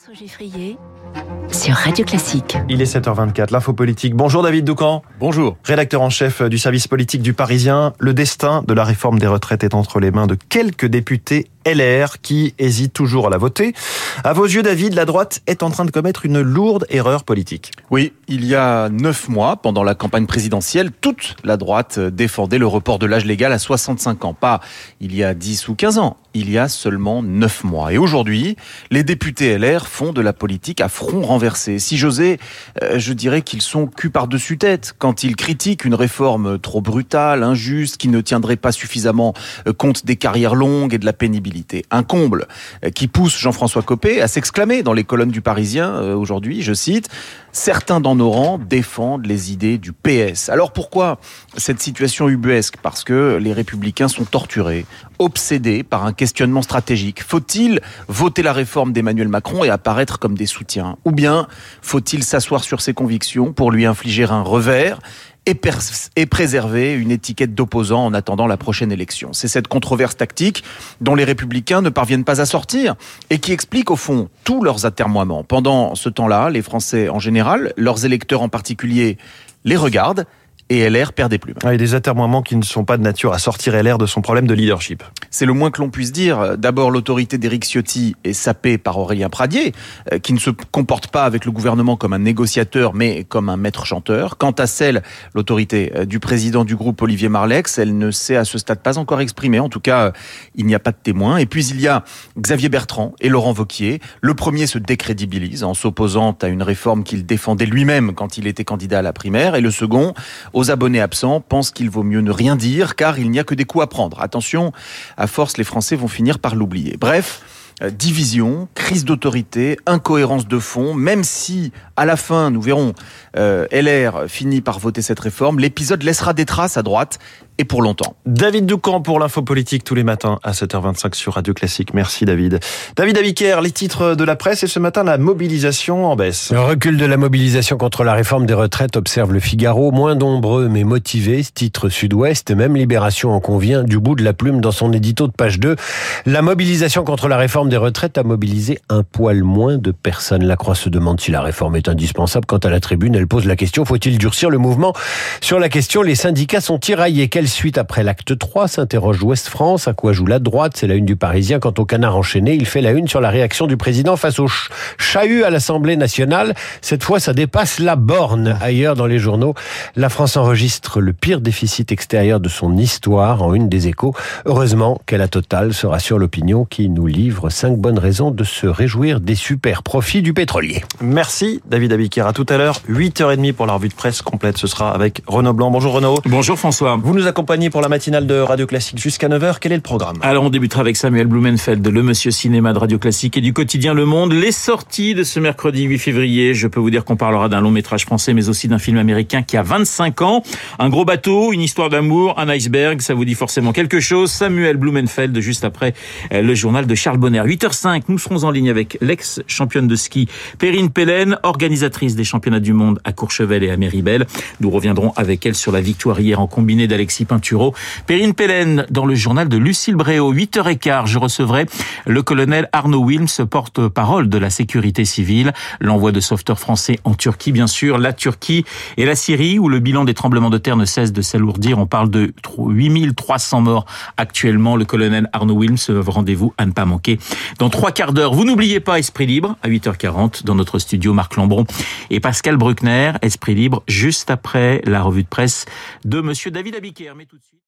François Geffrier sur Radio Classique. Il est 7h24, l'info politique. Bonjour David Doucan. Bonjour. Rédacteur en chef du service politique du Parisien. Le destin de la réforme des retraites est entre les mains de quelques députés LR qui hésitent toujours à la voter. À vos yeux, David, la droite est en train de commettre une lourde erreur politique. Oui, il y a neuf mois, pendant la campagne présidentielle, toute la droite défendait le report de l'âge légal à 65 ans. Pas il y a 10 ou 15 ans, il y a seulement neuf mois. Et aujourd'hui, les députés LR font de la politique à front renversé. Si j'osais, euh, je dirais qu'ils sont cul par-dessus tête quand ils critiquent une réforme trop brutale, injuste, qui ne tiendrait pas suffisamment euh, compte des carrières longues et de la pénibilité. Un comble euh, qui pousse Jean-François Copé à s'exclamer dans les colonnes du Parisien aujourd'hui, je cite, Certains dans nos rangs défendent les idées du PS. Alors pourquoi cette situation ubuesque? Parce que les républicains sont torturés, obsédés par un questionnement stratégique. Faut-il voter la réforme d'Emmanuel Macron et apparaître comme des soutiens? Ou bien faut-il s'asseoir sur ses convictions pour lui infliger un revers et, préserver une étiquette d'opposant en attendant la prochaine élection. C'est cette controverse tactique dont les républicains ne parviennent pas à sortir et qui explique au fond tous leurs atermoiements. Pendant ce temps-là, les Français en général, leurs électeurs en particulier, les regardent et LR perd des plumes. Ah, et des atermoiements qui ne sont pas de nature à sortir LR de son problème de leadership. C'est le moins que l'on puisse dire. D'abord, l'autorité d'Éric Ciotti est sapée par Aurélien Pradier, euh, qui ne se comporte pas avec le gouvernement comme un négociateur, mais comme un maître chanteur. Quant à celle, l'autorité euh, du président du groupe Olivier Marlex, elle ne s'est à ce stade pas encore exprimée. En tout cas, il n'y a pas de témoin. Et puis, il y a Xavier Bertrand et Laurent Vauquier. Le premier se décrédibilise en s'opposant à une réforme qu'il défendait lui-même quand il était candidat à la primaire. Et le second, aux abonnés absents, pense qu'il vaut mieux ne rien dire car il n'y a que des coups à prendre. Attention, à force, les Français vont finir par l'oublier. Bref, division, crise d'autorité, incohérence de fond, même si à la fin, nous verrons, euh, LR finit par voter cette réforme, l'épisode laissera des traces à droite et pour longtemps. David Doucan pour l'info politique tous les matins à 7h25 sur Radio Classique. Merci David. David Abiker, les titres de la presse et ce matin la mobilisation en baisse. Le recul de la mobilisation contre la réforme des retraites observe le Figaro, moins nombreux mais motivés, titre Sud-Ouest, même Libération en convient du bout de la plume dans son édito de page 2. La mobilisation contre la réforme des retraites a mobilisé un poil moins de personnes. La Croix se demande si la réforme est indispensable. Quant à la tribune, elle pose la question, faut-il durcir le mouvement? Sur la question, les syndicats sont tiraillés. Quelle suite après l'acte 3 s'interroge Ouest France. À quoi joue la droite? C'est la une du Parisien. Quant au canard enchaîné, il fait la une sur la réaction du président face au chahut à l'Assemblée nationale. Cette fois, ça dépasse la borne. Ailleurs dans les journaux, la France enregistre le pire déficit extérieur de son histoire en une des échos. Heureusement qu'elle a Total sera sur l'opinion qui nous livre cinq bonnes raisons de se réjouir des super profits du pétrolier. Merci David. À tout à l'heure, 8h30 pour la revue de presse complète. Ce sera avec Renaud Blanc. Bonjour Renaud. Bonjour François. Vous nous accompagnez pour la matinale de Radio Classique jusqu'à 9h. Quel est le programme Alors on débutera avec Samuel Blumenfeld, le monsieur cinéma de Radio Classique et du quotidien Le Monde. Les sorties de ce mercredi 8 février. Je peux vous dire qu'on parlera d'un long métrage français mais aussi d'un film américain qui a 25 ans. Un gros bateau, une histoire d'amour, un iceberg. Ça vous dit forcément quelque chose. Samuel Blumenfeld juste après euh, le journal de Charles Bonner. 8h05, nous serons en ligne avec l'ex-championne de ski Perrine Pellen, organisatrice des championnats du monde à Courchevel et à Méribel. Nous reviendrons avec elle sur la victoire hier en combiné d'Alexis Pinturo. Perrine dans le journal de Lucille Bréau. 8h15, je recevrai le colonel Arnaud Wilms, porte-parole de la sécurité civile. L'envoi de sauveteurs français en Turquie, bien sûr, la Turquie et la Syrie, où le bilan des tremblements de terre ne cesse de s'alourdir. On parle de 8300 morts actuellement. Le colonel Arnaud Wilms, rendez-vous à ne pas manquer dans trois quarts d'heure. Vous n'oubliez pas Esprit Libre à 8h40 dans notre studio Marc Lambron et Pascal Bruckner. Esprit Libre juste après la revue de presse de Monsieur David Abiker. Mais tout de suite.